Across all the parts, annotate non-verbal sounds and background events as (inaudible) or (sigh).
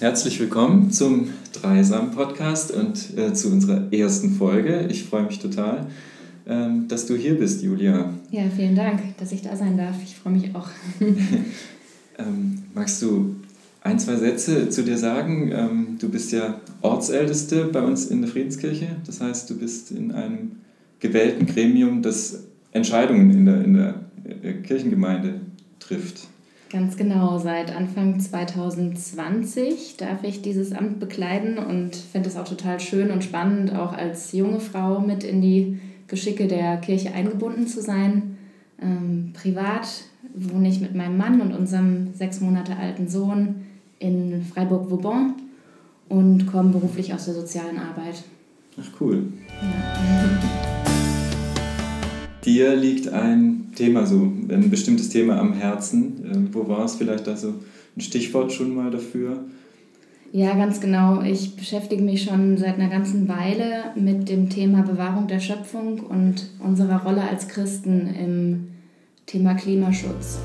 herzlich willkommen zum Dreisam-Podcast und äh, zu unserer ersten Folge. Ich freue mich total, ähm, dass du hier bist, Julia. Ja, vielen Dank, dass ich da sein darf. Ich freue mich auch. (laughs) ähm, magst du ein, zwei Sätze zu dir sagen? Ähm, du bist ja Ortsälteste bei uns in der Friedenskirche. Das heißt, du bist in einem gewählten Gremium, das Entscheidungen in der, in der äh, Kirchengemeinde trifft. Ganz genau, seit Anfang 2020 darf ich dieses Amt bekleiden und finde es auch total schön und spannend, auch als junge Frau mit in die Geschicke der Kirche eingebunden zu sein. Ähm, privat wohne ich mit meinem Mann und unserem sechs Monate alten Sohn in Freiburg-Vauban und komme beruflich aus der sozialen Arbeit. Ach cool. Ja. (laughs) Dir liegt ein Thema so, ein bestimmtes Thema am Herzen. Ähm, wo war es vielleicht da so ein Stichwort schon mal dafür? Ja, ganz genau. Ich beschäftige mich schon seit einer ganzen Weile mit dem Thema Bewahrung der Schöpfung und unserer Rolle als Christen im Thema Klimaschutz.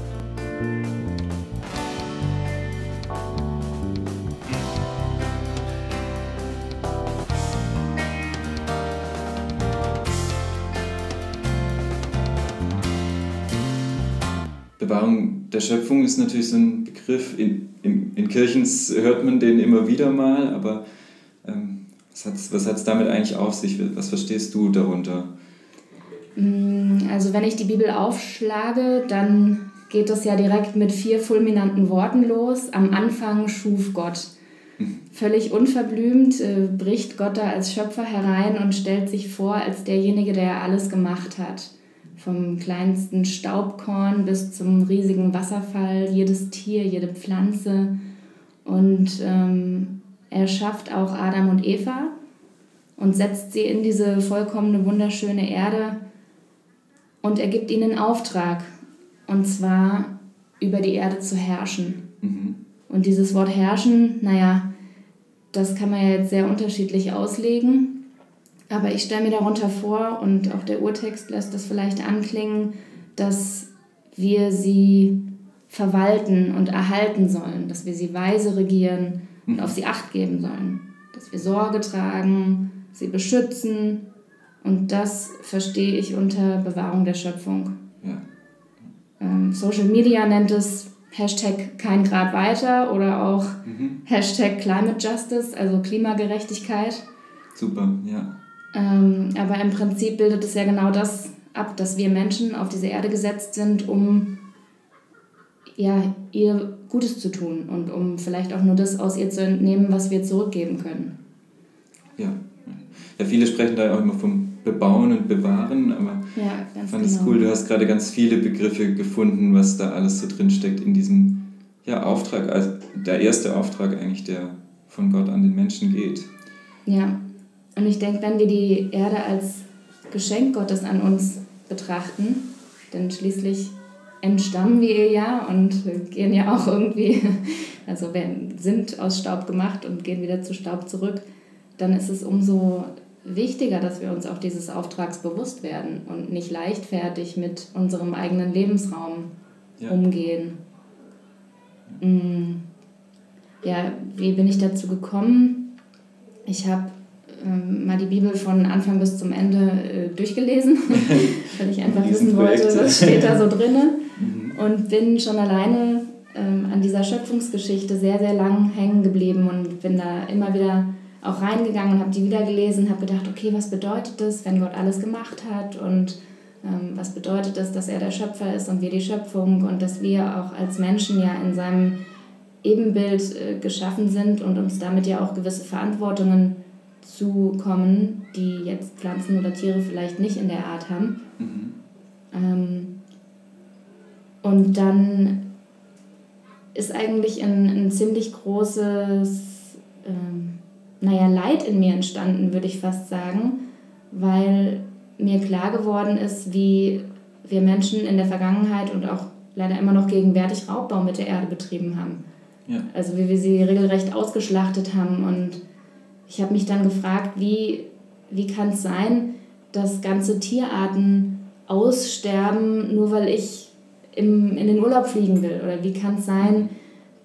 Bewahrung der Schöpfung ist natürlich so ein Begriff, in, in, in Kirchen hört man den immer wieder mal, aber ähm, was hat es damit eigentlich auf sich? Was verstehst du darunter? Mm, also wenn ich die Bibel aufschlage, dann geht das ja direkt mit vier fulminanten Worten los. Am Anfang schuf Gott. Hm. Völlig unverblümt äh, bricht Gott da als Schöpfer herein und stellt sich vor als derjenige, der alles gemacht hat. Vom kleinsten Staubkorn bis zum riesigen Wasserfall, jedes Tier, jede Pflanze. Und ähm, er schafft auch Adam und Eva und setzt sie in diese vollkommene, wunderschöne Erde und er gibt ihnen Auftrag, und zwar über die Erde zu herrschen. Mhm. Und dieses Wort herrschen, naja, das kann man ja jetzt sehr unterschiedlich auslegen. Aber ich stelle mir darunter vor, und auch der Urtext lässt das vielleicht anklingen, dass wir sie verwalten und erhalten sollen, dass wir sie weise regieren und auf sie acht geben sollen, dass wir Sorge tragen, sie beschützen. Und das verstehe ich unter Bewahrung der Schöpfung. Ja. Ähm, Social Media nennt es Hashtag kein Grad weiter oder auch mhm. Hashtag Climate Justice, also Klimagerechtigkeit. Super, ja. Ähm, aber im Prinzip bildet es ja genau das ab, dass wir Menschen auf diese Erde gesetzt sind, um ja, ihr Gutes zu tun und um vielleicht auch nur das aus ihr zu entnehmen, was wir zurückgeben können. Ja, ja viele sprechen da ja auch immer vom Bebauen und Bewahren, aber ja, ich fand es genau. cool, du hast gerade ganz viele Begriffe gefunden, was da alles so drin steckt in diesem ja, Auftrag, also der erste Auftrag eigentlich, der von Gott an den Menschen geht. Ja, und ich denke, wenn wir die Erde als Geschenk Gottes an uns betrachten, denn schließlich entstammen wir ihr ja und gehen ja auch irgendwie, (laughs) also wir sind aus Staub gemacht und gehen wieder zu Staub zurück, dann ist es umso wichtiger, dass wir uns auch dieses Auftrags bewusst werden und nicht leichtfertig mit unserem eigenen Lebensraum ja. umgehen. Mm. Ja, wie bin ich dazu gekommen? Ich habe ähm, mal die Bibel von Anfang bis zum Ende äh, durchgelesen, (laughs) weil ich einfach wissen wollte, was steht da so drinne. Mhm. Und bin schon alleine ähm, an dieser Schöpfungsgeschichte sehr, sehr lang hängen geblieben und bin da immer wieder auch reingegangen und habe die wieder gelesen, habe gedacht, okay, was bedeutet das, wenn Gott alles gemacht hat und ähm, was bedeutet das, dass er der Schöpfer ist und wir die Schöpfung und dass wir auch als Menschen ja in seinem Ebenbild äh, geschaffen sind und uns damit ja auch gewisse Verantwortungen zu kommen, die jetzt Pflanzen oder Tiere vielleicht nicht in der Art haben. Mhm. Ähm, und dann ist eigentlich ein, ein ziemlich großes, ähm, naja, Leid in mir entstanden, würde ich fast sagen, weil mir klar geworden ist, wie wir Menschen in der Vergangenheit und auch leider immer noch gegenwärtig Raubbau mit der Erde betrieben haben. Ja. Also wie wir sie regelrecht ausgeschlachtet haben und ich habe mich dann gefragt, wie, wie kann es sein, dass ganze Tierarten aussterben, nur weil ich im, in den Urlaub fliegen will? Oder wie kann es sein,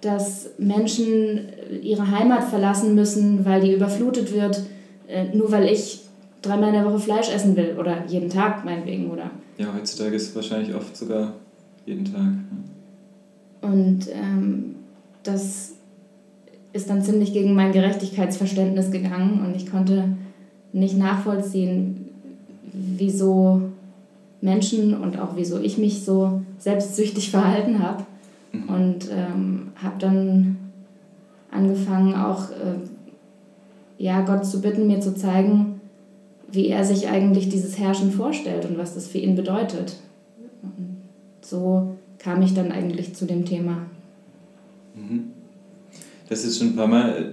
dass Menschen ihre Heimat verlassen müssen, weil die überflutet wird, äh, nur weil ich dreimal in der Woche Fleisch essen will oder jeden Tag meinetwegen, oder? Ja, heutzutage ist es wahrscheinlich oft sogar jeden Tag. Und ähm, das ist dann ziemlich gegen mein Gerechtigkeitsverständnis gegangen und ich konnte nicht nachvollziehen, wieso Menschen und auch wieso ich mich so selbstsüchtig (laughs) verhalten habe. Mhm. Und ähm, habe dann angefangen, auch äh, ja, Gott zu bitten, mir zu zeigen, wie er sich eigentlich dieses Herrschen vorstellt und was das für ihn bedeutet. Und so kam ich dann eigentlich zu dem Thema. Mhm. Das ist schon ein paar Mal äh,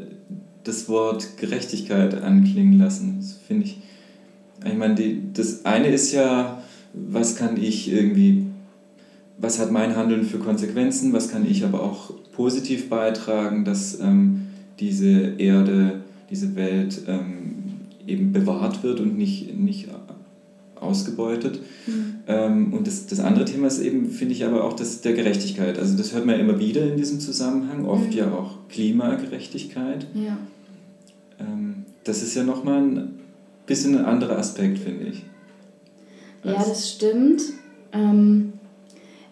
das Wort Gerechtigkeit anklingen lassen. Das finde ich. Ich meine, das eine ist ja, was kann ich irgendwie, was hat mein Handeln für Konsequenzen, was kann ich aber auch positiv beitragen, dass ähm, diese Erde, diese Welt ähm, eben bewahrt wird und nicht, nicht ausgebeutet. Mhm. Ähm, und das, das andere Thema ist eben, finde ich aber auch das der Gerechtigkeit. Also das hört man ja immer wieder in diesem Zusammenhang, oft mhm. ja auch Klimagerechtigkeit. Ja. Ähm, das ist ja nochmal ein bisschen ein anderer Aspekt, finde ich. Ja, das stimmt. Ähm,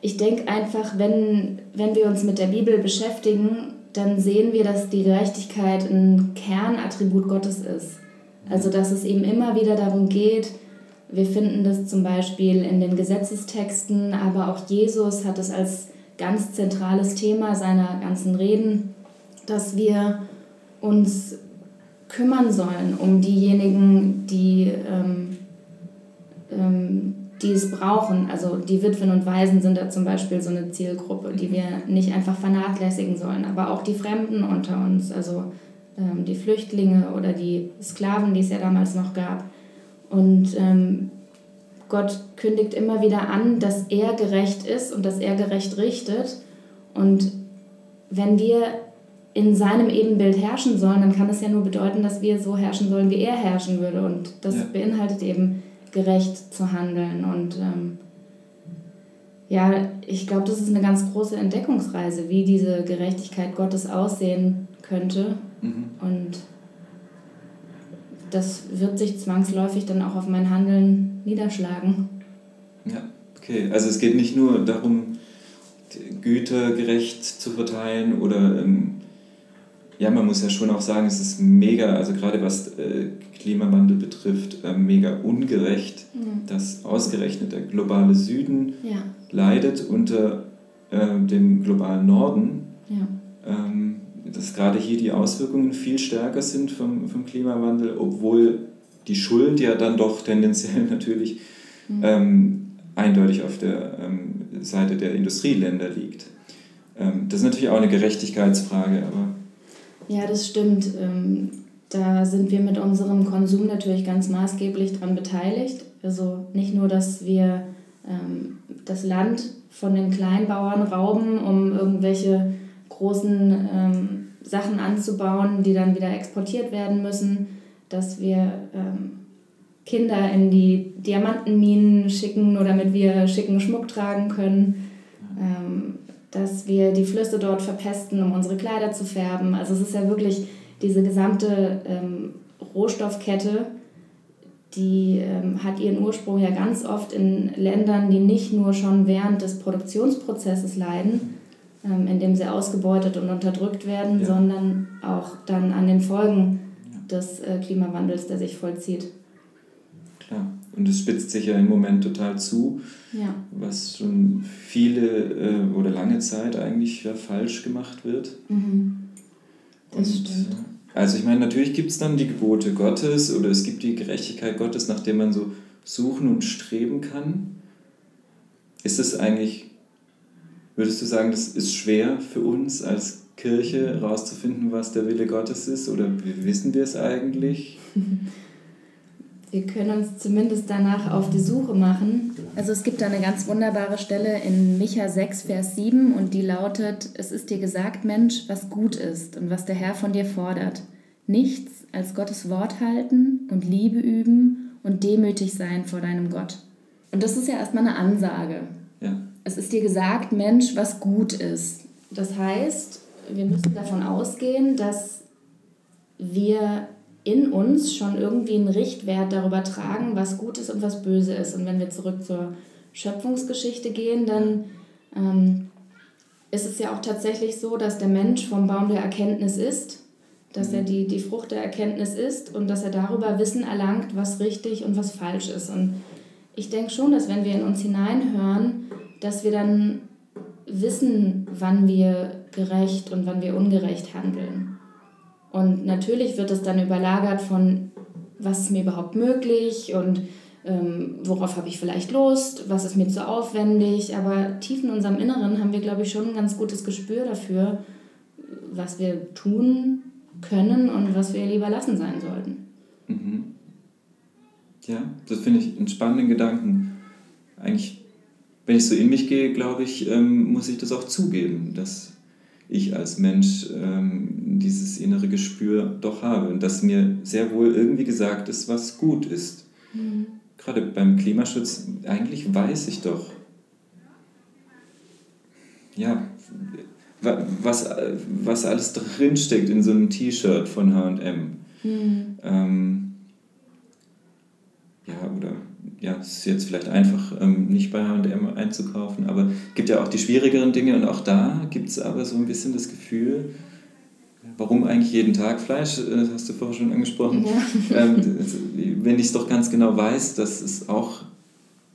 ich denke einfach, wenn, wenn wir uns mit der Bibel beschäftigen, dann sehen wir, dass die Gerechtigkeit ein Kernattribut Gottes ist. Also dass es eben immer wieder darum geht, wir finden das zum Beispiel in den Gesetzestexten, aber auch Jesus hat es als ganz zentrales Thema seiner ganzen Reden, dass wir uns kümmern sollen um diejenigen, die, ähm, ähm, die es brauchen. Also die Witwen und Waisen sind da zum Beispiel so eine Zielgruppe, die wir nicht einfach vernachlässigen sollen, aber auch die Fremden unter uns, also ähm, die Flüchtlinge oder die Sklaven, die es ja damals noch gab. Und ähm, Gott kündigt immer wieder an, dass er gerecht ist und dass er gerecht richtet. Und wenn wir in seinem Ebenbild herrschen sollen, dann kann es ja nur bedeuten, dass wir so herrschen sollen, wie er herrschen würde. Und das ja. beinhaltet eben, gerecht zu handeln. Und ähm, ja, ich glaube, das ist eine ganz große Entdeckungsreise, wie diese Gerechtigkeit Gottes aussehen könnte. Mhm. Und das wird sich zwangsläufig dann auch auf mein Handeln niederschlagen. Ja, okay. Also es geht nicht nur darum, Güter gerecht zu verteilen oder ähm, ja, man muss ja schon auch sagen, es ist mega, also gerade was äh, Klimawandel betrifft, äh, mega ungerecht, mhm. dass ausgerechnet der globale Süden ja. leidet unter äh, dem globalen Norden. Ja. Ähm, dass gerade hier die Auswirkungen viel stärker sind vom, vom Klimawandel, obwohl die Schuld ja dann doch tendenziell (laughs) natürlich mhm. ähm, eindeutig auf der ähm, Seite der Industrieländer liegt. Ähm, das ist natürlich auch eine Gerechtigkeitsfrage, aber ja, das stimmt. Ähm, da sind wir mit unserem Konsum natürlich ganz maßgeblich daran beteiligt. Also nicht nur, dass wir ähm, das Land von den Kleinbauern rauben, um irgendwelche großen ähm, Sachen anzubauen, die dann wieder exportiert werden müssen, dass wir Kinder in die Diamantenminen schicken, nur damit wir schicken Schmuck tragen können dass wir die Flüsse dort verpesten, um unsere Kleider zu färben. Also es ist ja wirklich diese gesamte ähm, Rohstoffkette, die ähm, hat ihren Ursprung ja ganz oft in Ländern, die nicht nur schon während des Produktionsprozesses leiden, ähm, indem sie ausgebeutet und unterdrückt werden, ja. sondern auch dann an den Folgen des äh, Klimawandels, der sich vollzieht. Klar. Und es spitzt sich ja im Moment total zu, ja. was schon viele äh, oder lange Zeit eigentlich ja falsch gemacht wird. Mhm. Das Und, stimmt. Äh, also ich meine, natürlich gibt es dann die Gebote Gottes oder es gibt die Gerechtigkeit Gottes, nach der man so suchen und streben kann. Ist es eigentlich, würdest du sagen, das ist schwer für uns als Kirche herauszufinden, was der Wille Gottes ist? Oder wissen wir es eigentlich? (laughs) wir können uns zumindest danach auf die Suche machen. Also es gibt da eine ganz wunderbare Stelle in Micha 6, Vers 7 und die lautet, es ist dir gesagt, Mensch, was gut ist und was der Herr von dir fordert. Nichts als Gottes Wort halten und Liebe üben und demütig sein vor deinem Gott. Und das ist ja erstmal eine Ansage. Es ist dir gesagt, Mensch, was gut ist. Das heißt, wir müssen davon ausgehen, dass wir in uns schon irgendwie einen Richtwert darüber tragen, was gut ist und was böse ist. Und wenn wir zurück zur Schöpfungsgeschichte gehen, dann ähm, ist es ja auch tatsächlich so, dass der Mensch vom Baum der Erkenntnis ist, dass er die, die Frucht der Erkenntnis ist und dass er darüber Wissen erlangt, was richtig und was falsch ist. Und ich denke schon, dass wenn wir in uns hineinhören, dass wir dann wissen, wann wir gerecht und wann wir ungerecht handeln. Und natürlich wird es dann überlagert von, was ist mir überhaupt möglich und ähm, worauf habe ich vielleicht Lust, was ist mir zu aufwendig. Aber tief in unserem Inneren haben wir, glaube ich, schon ein ganz gutes Gespür dafür, was wir tun können und was wir lieber lassen sein sollten. Mhm. Ja, das finde ich einen spannenden Gedanken. Eigentlich, wenn ich so in mich gehe, glaube ich, ähm, muss ich das auch zugeben, dass ich als Mensch ähm, dieses innere Gespür doch habe und dass mir sehr wohl irgendwie gesagt ist, was gut ist. Mhm. Gerade beim Klimaschutz, eigentlich weiß ich doch, ja, was, was alles drinsteckt in so einem T-Shirt von HM. Mhm. Ähm, ja, oder ja, es ist jetzt vielleicht einfach ähm, nicht bei HM einzukaufen, aber es gibt ja auch die schwierigeren Dinge und auch da gibt es aber so ein bisschen das Gefühl, warum eigentlich jeden Tag Fleisch, äh, das hast du vorher schon angesprochen, ja. (laughs) ähm, wenn ich es doch ganz genau weiß, dass es auch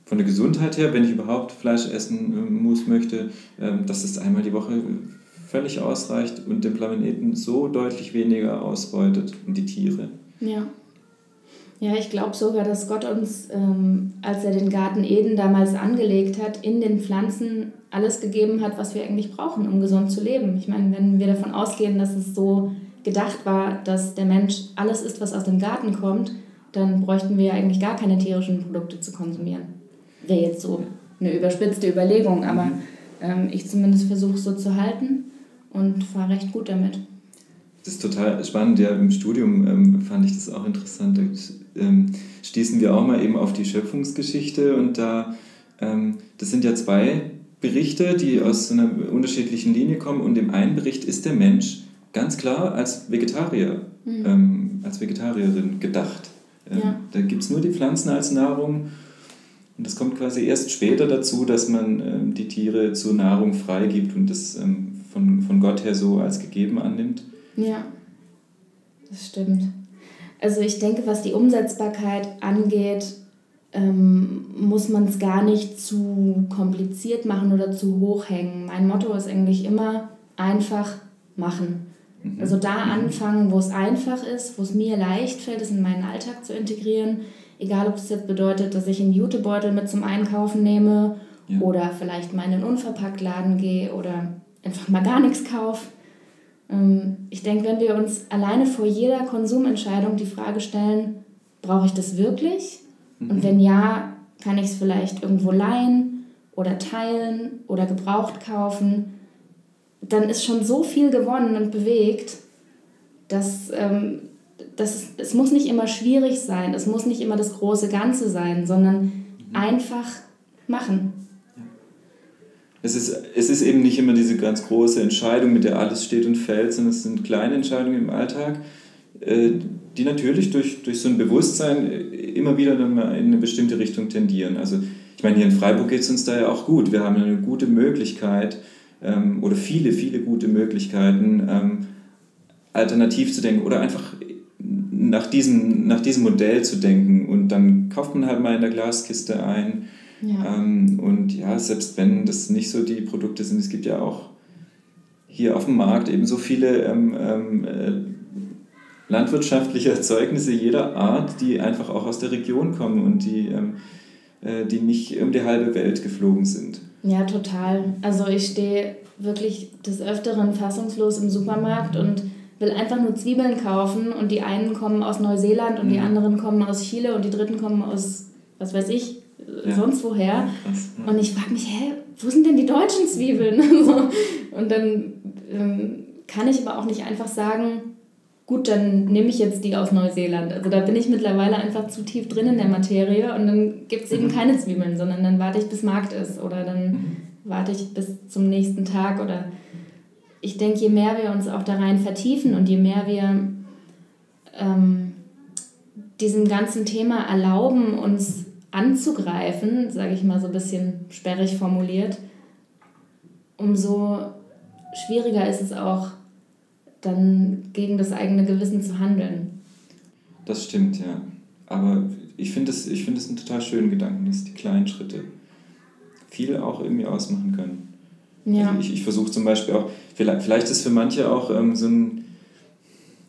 von der Gesundheit her, wenn ich überhaupt Fleisch essen äh, muss, möchte, ähm, dass es einmal die Woche völlig ausreicht und den Planeten so deutlich weniger ausbeutet und die Tiere. Ja. Ja, ich glaube sogar, dass Gott uns, ähm, als er den Garten Eden damals angelegt hat, in den Pflanzen alles gegeben hat, was wir eigentlich brauchen, um gesund zu leben. Ich meine, wenn wir davon ausgehen, dass es so gedacht war, dass der Mensch alles isst, was aus dem Garten kommt, dann bräuchten wir ja eigentlich gar keine tierischen Produkte zu konsumieren. Wäre jetzt so eine überspitzte Überlegung, aber ähm, ich zumindest versuche es so zu halten und fahre recht gut damit. Das ist total spannend. Ja, im Studium ähm, fand ich das auch interessant. Da ähm, stießen wir auch mal eben auf die Schöpfungsgeschichte und da, ähm, das sind ja zwei Berichte, die aus so einer unterschiedlichen Linie kommen und im einen Bericht ist der Mensch ganz klar als Vegetarier, mhm. Ähm, als Vegetarierin gedacht. Ähm, ja. Da gibt es nur die Pflanzen als Nahrung und das kommt quasi erst später dazu, dass man ähm, die Tiere zur Nahrung freigibt und das von, von Gott her so als gegeben annimmt. Ja, das stimmt. Also ich denke, was die Umsetzbarkeit angeht, ähm, muss man es gar nicht zu kompliziert machen oder zu hoch hängen. Mein Motto ist eigentlich immer einfach machen. Mhm. Also da mhm. anfangen, wo es einfach ist, wo es mir leicht fällt, es in meinen Alltag zu integrieren. Egal, ob es jetzt bedeutet, dass ich einen Jutebeutel mit zum Einkaufen nehme ja. oder vielleicht mal in einen Unverpacktladen gehe oder einfach mal gar nichts kaufe. Ähm, ich denke, wenn wir uns alleine vor jeder Konsumentscheidung die Frage stellen, brauche ich das wirklich? Mhm. Und wenn ja, kann ich es vielleicht irgendwo leihen oder teilen oder gebraucht kaufen? Dann ist schon so viel gewonnen und bewegt, dass, ähm, dass es, es muss nicht immer schwierig sein, es muss nicht immer das große Ganze sein, sondern mhm. einfach machen es ist, es ist eben nicht immer diese ganz große Entscheidung, mit der alles steht und fällt, sondern es sind kleine Entscheidungen im Alltag, äh, die natürlich durch, durch so ein Bewusstsein immer wieder dann mal in eine bestimmte Richtung tendieren. Also ich meine, hier in Freiburg geht es uns da ja auch gut. Wir haben eine gute Möglichkeit ähm, oder viele, viele gute Möglichkeiten, ähm, alternativ zu denken oder einfach nach diesem, nach diesem Modell zu denken. Und dann kauft man halt mal in der Glaskiste ein ja. Ähm, und ja, selbst wenn das nicht so die Produkte sind, es gibt ja auch hier auf dem Markt eben so viele ähm, ähm, äh, landwirtschaftliche Erzeugnisse jeder Art, die einfach auch aus der Region kommen und die, ähm, äh, die nicht um die halbe Welt geflogen sind. Ja, total. Also ich stehe wirklich des Öfteren fassungslos im Supermarkt und will einfach nur Zwiebeln kaufen und die einen kommen aus Neuseeland und mhm. die anderen kommen aus Chile und die dritten kommen aus, was weiß ich, ja. sonst woher. Ja. Und ich frage mich, hä, wo sind denn die deutschen Zwiebeln? (laughs) und dann ähm, kann ich aber auch nicht einfach sagen, gut, dann nehme ich jetzt die aus Neuseeland. Also da bin ich mittlerweile einfach zu tief drin in der Materie und dann gibt es eben mhm. keine Zwiebeln, sondern dann warte ich, bis Markt ist oder dann mhm. warte ich bis zum nächsten Tag oder ich denke, je mehr wir uns auch da rein vertiefen und je mehr wir ähm, diesem ganzen Thema erlauben, uns anzugreifen, sage ich mal so ein bisschen sperrig formuliert, umso schwieriger ist es auch, dann gegen das eigene Gewissen zu handeln. Das stimmt, ja. Aber ich finde es find einen total schönen Gedanken, dass die kleinen Schritte viel auch irgendwie ausmachen können. Ja. Also ich, ich versuche zum Beispiel auch, vielleicht, vielleicht ist für manche auch ähm, so ein,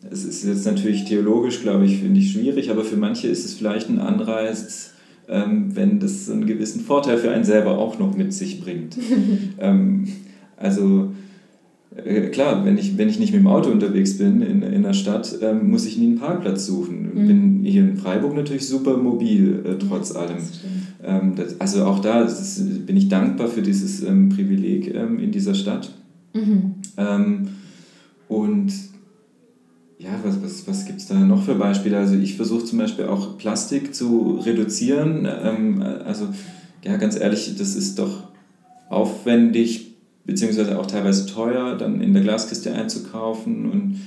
es ist jetzt natürlich theologisch, glaube ich, finde ich schwierig, aber für manche ist es vielleicht ein Anreiz, wenn das einen gewissen Vorteil für einen selber auch noch mit sich bringt. (laughs) ähm, also äh, klar, wenn ich, wenn ich nicht mit dem Auto unterwegs bin in, in der Stadt, ähm, muss ich nie einen Parkplatz suchen. Mhm. Bin hier in Freiburg natürlich super mobil, äh, trotz ja, allem. Ähm, das, also auch da ist, bin ich dankbar für dieses ähm, Privileg ähm, in dieser Stadt. Mhm. Ähm, und ja, was, was, was gibt es da noch für Beispiele? Also ich versuche zum Beispiel auch Plastik zu reduzieren. Ähm, also ja, ganz ehrlich, das ist doch aufwendig, beziehungsweise auch teilweise teuer, dann in der Glaskiste einzukaufen und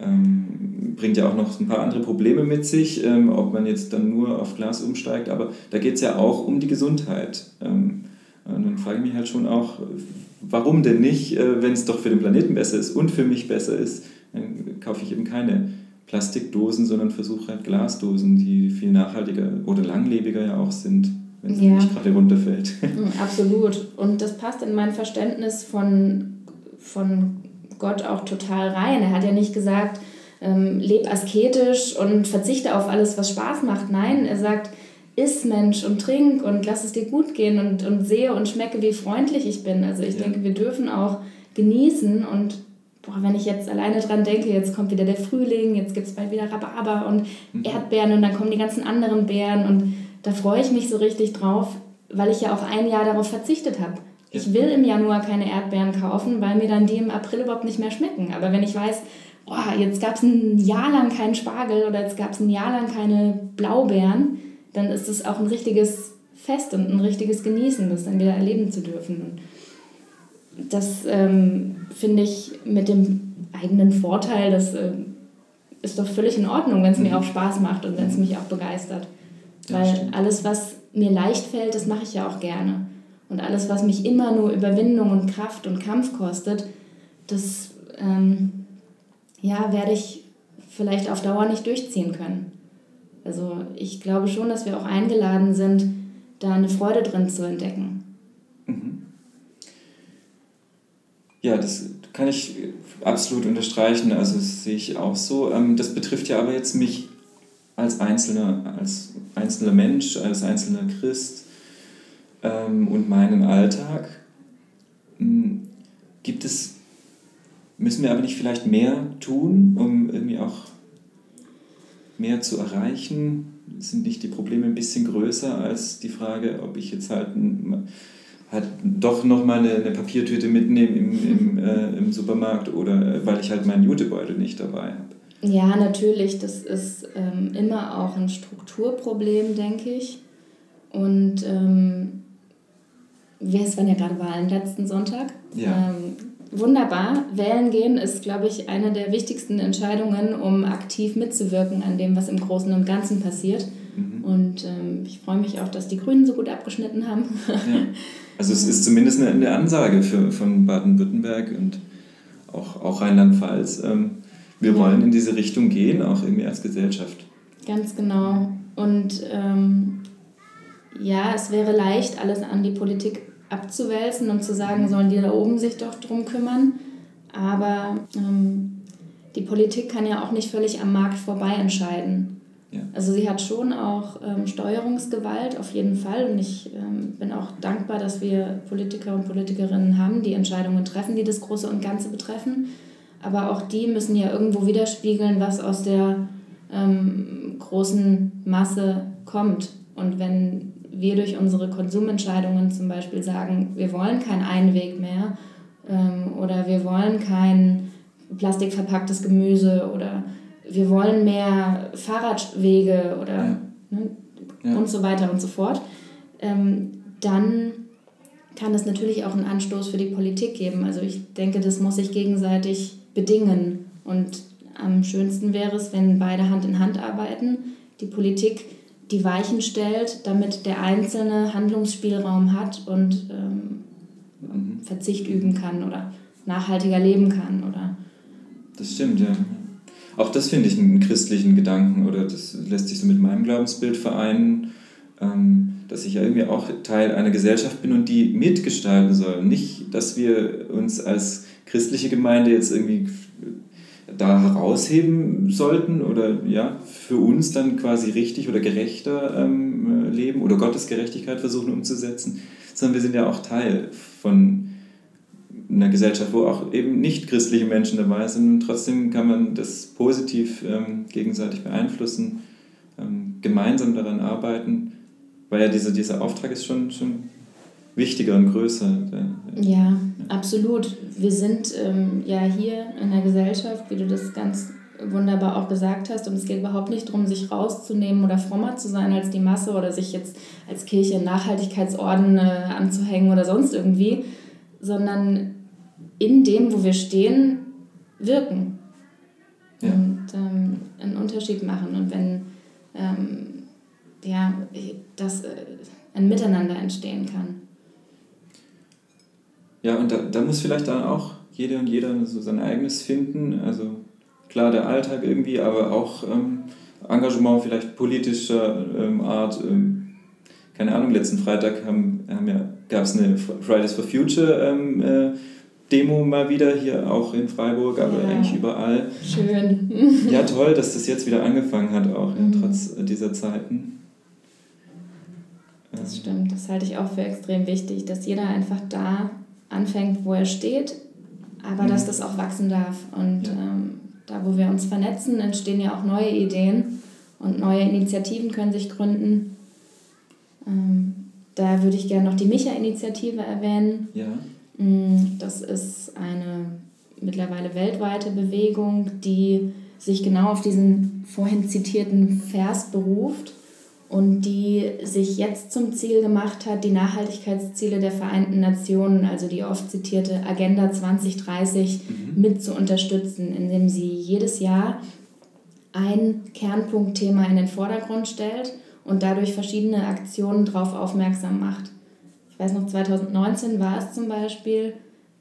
ähm, bringt ja auch noch ein paar andere Probleme mit sich, ähm, ob man jetzt dann nur auf Glas umsteigt, aber da geht es ja auch um die Gesundheit. Ähm, und dann frage ich mich halt schon auch, warum denn nicht, äh, wenn es doch für den Planeten besser ist und für mich besser ist, dann kaufe ich eben keine Plastikdosen, sondern versuche halt Glasdosen, die viel nachhaltiger oder langlebiger ja auch sind, wenn sie ja. nicht gerade runterfällt. (laughs) Hm, absolut. Und das passt in mein Verständnis von, von Gott auch total rein. Er hat ja nicht gesagt, ähm, leb asketisch und verzichte auf alles, was Spaß macht. Nein, er sagt, iss Mensch und trink und lass es dir gut gehen und, und sehe und schmecke, wie freundlich ich bin. Also ich ja. denke, wir dürfen auch genießen und boah, wenn ich jetzt alleine dran denke, jetzt kommt wieder der Frühling, jetzt gibt es bald wieder Rhabarber und mhm. Erdbeeren und dann kommen die ganzen anderen Beeren und da freue ich mich so richtig drauf, weil ich ja auch ein Jahr darauf verzichtet habe. Ich will im Januar keine Erdbeeren kaufen, weil mir dann die im April überhaupt nicht mehr schmecken. Aber wenn ich weiß, boah, jetzt gab es ein Jahr lang keinen Spargel oder jetzt gab es ein Jahr lang keine Blaubeeren, dann ist es auch ein richtiges Fest und ein richtiges Genießen, das dann wieder erleben zu dürfen. Das ähm, finde ich mit dem eigenen Vorteil, das äh, ist doch völlig in Ordnung, wenn es mir mhm. auch Spaß macht und wenn es mich auch begeistert. Weil ja, alles, was mir leicht fällt, das mache ich ja auch gerne. Und alles, was mich immer nur Überwindung und Kraft und Kampf kostet, das ähm, ja, werde ich vielleicht auf Dauer nicht durchziehen können. Also ich glaube schon, dass wir auch eingeladen sind, da eine Freude drin zu entdecken. Mhm. Ja, das kann ich absolut unterstreichen. Also das sehe ich auch so. Ähm, das betrifft ja aber jetzt mich als einzelner, als einzelner Mensch, als einzelner Christ ähm, und meinen Alltag. Hm, gibt es, müssen wir aber nicht vielleicht mehr tun, um irgendwie auch mehr zu erreichen? Sind nicht die Probleme ein bisschen größer als die Frage, ob ich jetzt halt, halt doch nochmal eine, eine Papiertüte mitnehme im, im, (laughs) äh, im Supermarkt oder äh, weil ich halt meinen Jutebeutel nicht dabei habe? Ja, natürlich. Das ist ähm, immer auch ein Strukturproblem, denke ich. Und ähm, es waren ja gerade Wahlen letzten Sonntag. Ja. Ähm, wunderbar. Wählen gehen ist, glaube ich, eine der wichtigsten Entscheidungen, um aktiv mitzuwirken an dem, was im Großen und Ganzen passiert. Mhm. Und ähm, ich freue mich auch, dass die Grünen so gut abgeschnitten haben. ja. (laughs) Also es ist zumindest eine, eine Ansage für, von Baden-Württemberg und auch, auch Rheinland-Pfalz. Ähm, wir ja. wollen in diese Richtung gehen, auch irgendwie als Gesellschaft. Ganz genau. Und ähm, ja, es wäre leicht, alles an die Politik abzuwälzen und zu sagen, sollen die da oben sich doch drum kümmern. Aber ähm, die Politik kann ja auch nicht völlig am Markt vorbei entscheiden. Also sie hat schon auch ähm, Steuerungsgewalt auf jeden Fall und ich ähm, bin auch dankbar, dass wir Politiker und Politikerinnen haben, die Entscheidungen treffen, die das Große und Ganze betreffen. Aber auch die müssen ja irgendwo widerspiegeln, was aus der ähm, großen Masse kommt. Und wenn wir durch unsere Konsumentscheidungen zum Beispiel sagen, wir wollen kein Einweg mehr ähm, oder wir wollen kein plastikverpacktes Gemüse oder wir wollen mehr Fahrradwege oder ja. Ne, ja. und so weiter und so fort, ähm, dann kann es natürlich auch einen Anstoß für die Politik geben. Also ich denke, das muss sich gegenseitig bedingen. Und am schönsten wäre es, wenn beide Hand in Hand arbeiten, die Politik die Weichen stellt, damit der Einzelne Handlungsspielraum hat und ähm, mhm. Verzicht üben kann oder nachhaltiger leben kann. Oder das stimmt, ja. Auch das finde ich einen christlichen Gedanken oder das lässt sich so mit meinem Glaubensbild vereinen, ähm, dass ich ja irgendwie auch Teil einer Gesellschaft bin und die mitgestalten soll. Nicht, dass wir uns als christliche Gemeinde jetzt irgendwie da herausheben sollten oder ja, für uns dann quasi richtig oder gerechter ähm, leben oder Gottes Gerechtigkeit versuchen umzusetzen, sondern wir sind ja auch Teil von einer Gesellschaft, wo auch eben nicht christliche Menschen dabei sind und trotzdem kann man das positiv ähm, gegenseitig beeinflussen, ähm, gemeinsam daran arbeiten, weil ja diese, dieser Auftrag ist schon, schon wichtiger und größer. Ja, absolut. Wir sind ähm, ja hier in der Gesellschaft, wie du das ganz wunderbar auch gesagt hast. Und es geht überhaupt nicht darum, sich rauszunehmen oder frommer zu sein als die Masse oder sich jetzt als Kirche Nachhaltigkeitsorden äh, anzuhängen oder sonst irgendwie, sondern in dem, wo wir stehen, wirken ja. und ähm, einen Unterschied machen. Und wenn ähm, ja, das äh, ein Miteinander entstehen kann. Ja, und da, da muss vielleicht dann auch jeder und jeder so sein eigenes finden. Also klar, der Alltag irgendwie, aber auch ähm, Engagement vielleicht politischer ähm, Art. Ähm, keine Ahnung, letzten Freitag haben, haben ja, gab es eine Fridays for Future ähm, äh, Demo mal wieder, hier auch in Freiburg, aber ja. eigentlich überall. Schön. ja, toll, dass das jetzt wieder angefangen hat, auch mhm. trotz dieser Zeiten. Das stimmt, das halte ich auch für extrem wichtig, dass jeder einfach da anfängt, wo er steht, aber mhm. dass das auch wachsen darf. Und ja. ähm, da, wo wir uns vernetzen, entstehen ja auch neue Ideen und neue Initiativen können sich gründen. Ähm, da würde ich gerne noch die Micha-Initiative erwähnen. Ja. Mm, das ist eine mittlerweile weltweite Bewegung, die sich genau auf diesen vorhin zitierten Vers beruft und die sich jetzt zum Ziel gemacht hat, die Nachhaltigkeitsziele der Vereinten Nationen, also die oft zitierte Agenda 2030, mhm. mit zu unterstützen, indem sie jedes Jahr ein Kernpunktthema in den Vordergrund stellt und dadurch verschiedene Aktionen darauf aufmerksam macht. Ich weiß noch, 2019 war es zum Beispiel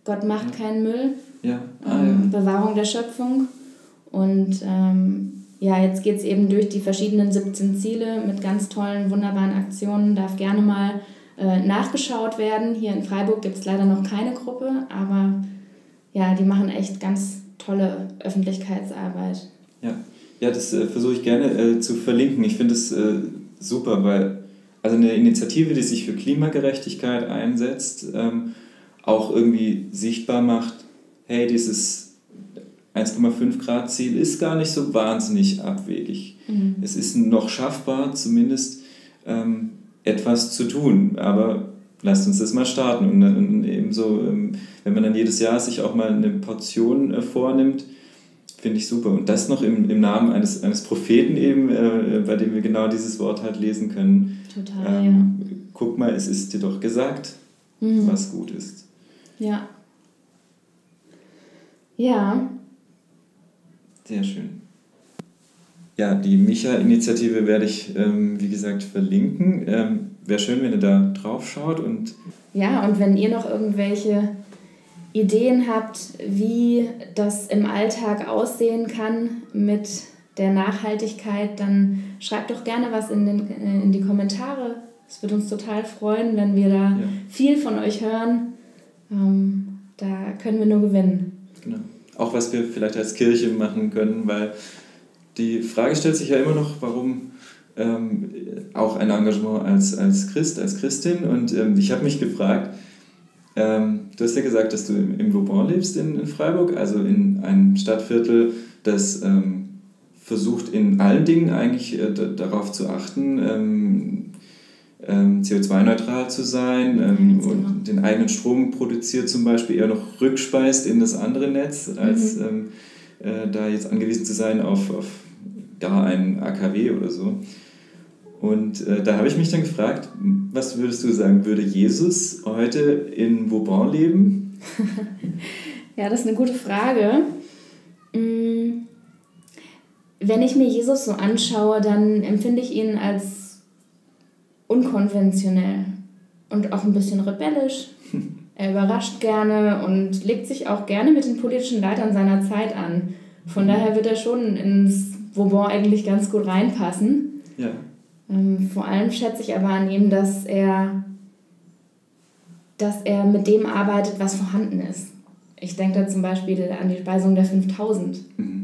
Gott macht ja. keinen Müll, ja. Ah, ähm, ja. Bewahrung der Schöpfung und ähm, ja, jetzt geht es eben durch die verschiedenen 17 Ziele mit ganz tollen, wunderbaren Aktionen. Darf gerne mal äh, nachgeschaut werden. Hier in Freiburg gibt es leider noch keine Gruppe, aber ja, die machen echt ganz tolle Öffentlichkeitsarbeit. Ja, ja das äh, versuche ich gerne äh, zu verlinken. Ich finde es äh, super, weil also eine Initiative, die sich für Klimagerechtigkeit einsetzt, ähm, auch irgendwie sichtbar macht, hey, dieses 1,5 Grad Ziel ist gar nicht so wahnsinnig abwegig. Mhm. Es ist noch schaffbar, zumindest ähm, etwas zu tun. Aber lasst uns das mal starten. Und dann ebenso, ähm, wenn man dann jedes Jahr sich auch mal eine Portion äh, vornimmt, finde ich super. Und das noch im, im Namen eines, eines Propheten eben, äh, bei dem wir genau dieses Wort halt lesen können. Total, ähm, ja. Guck mal, es ist dir doch gesagt, mhm. was gut ist. Ja. Ja, sehr schön. Ja, die Micha-Initiative werde ich, ähm, wie gesagt, verlinken. Ähm, Wäre schön, wenn ihr da drauf schaut. Und ja, und wenn ihr noch irgendwelche Ideen habt, wie das im Alltag aussehen kann mit der Nachhaltigkeit, dann schreibt doch gerne was in, den, äh, in die Kommentare. Es wird uns total freuen, wenn wir da ja. viel von euch hören. Ähm, da können wir nur gewinnen. Genau auch was wir vielleicht als Kirche machen können, weil die Frage stellt sich ja immer noch, warum ähm, auch ein Engagement als, als Christ, als Christin. Und ähm, ich habe mich gefragt, ähm, du hast ja gesagt, dass du im, im Vauban lebst in, in Freiburg, also in einem Stadtviertel, das ähm, versucht in allen Dingen eigentlich äh, darauf zu achten, ähm, ähm, CO2-neutral zu sein ähm, und den eigenen Strom produziert zum Beispiel eher noch rückspeist in das andere Netz, als mhm. ähm, äh, da jetzt angewiesen zu sein auf, auf gar einen AKW oder so. Und äh, da habe ich mich dann gefragt, was würdest du sagen, würde Jesus heute in Vauban leben? (laughs) ja, das ist eine gute Frage. Mm, wenn ich mir Jesus so anschaue, dann empfinde ich ihn als unkonventionell und auch ein bisschen rebellisch. (laughs) Er überrascht gerne und legt sich auch gerne mit den politischen Leitern seiner Zeit an. Von daher wird er schon ins Vauban eigentlich ganz gut reinpassen. Ja. Ähm, vor allem schätze ich aber an ihm, dass er, dass er mit dem arbeitet, was vorhanden ist. Ich denke da zum Beispiel an die Speisung der 5000. Mhm.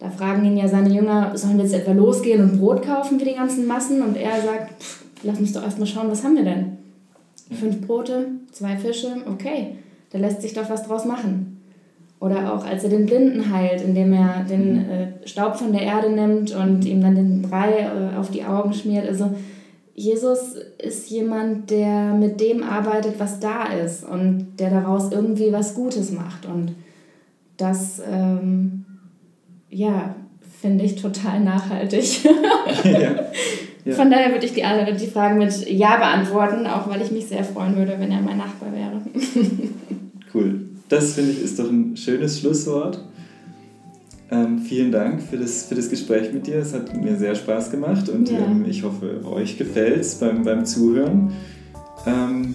Da fragen ihn ja seine Jünger, sollen wir jetzt etwa losgehen und Brot kaufen für die ganzen Massen? Und er sagt, pff, lass uns doch erstmal schauen, was haben wir denn? Fünf Brote, zwei Fische, okay, da lässt sich doch was draus machen. Oder auch als er den Blinden heilt, indem er den mhm. äh, Staub von der Erde nimmt und ihm dann den Brei äh, auf die Augen schmiert. Also Jesus ist jemand, der mit dem arbeitet, was da ist und der daraus irgendwie was Gutes macht. Und das, ähm, ja, finde ich total nachhaltig. (laughs) ja. Ja. Von daher würde ich die, die Fragen mit Ja beantworten, auch weil ich mich sehr freuen würde, wenn er mein Nachbar wäre. (laughs) cool. Das finde ich ist doch ein schönes Schlusswort. Ähm, vielen Dank für das, für das Gespräch mit dir. Es hat mir sehr Spaß gemacht und ja. ähm, ich hoffe, euch gefällt es beim, beim Zuhören. Ähm,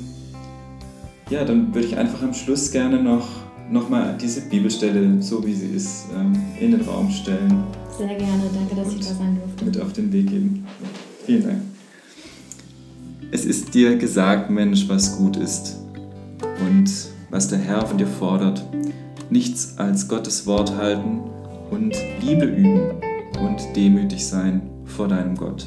ja, dann würde ich einfach am Schluss gerne noch, noch mal diese Bibelstelle, so wie sie ist, ähm, in den Raum stellen. Sehr gerne, danke, dass ich da sein durfte. Mit auf den Weg geben. Vielen Dank. Es ist dir gesagt, Mensch, was gut ist. Und was der Herr von dir fordert, nichts als Gottes Wort halten und Liebe üben und demütig sein vor deinem Gott.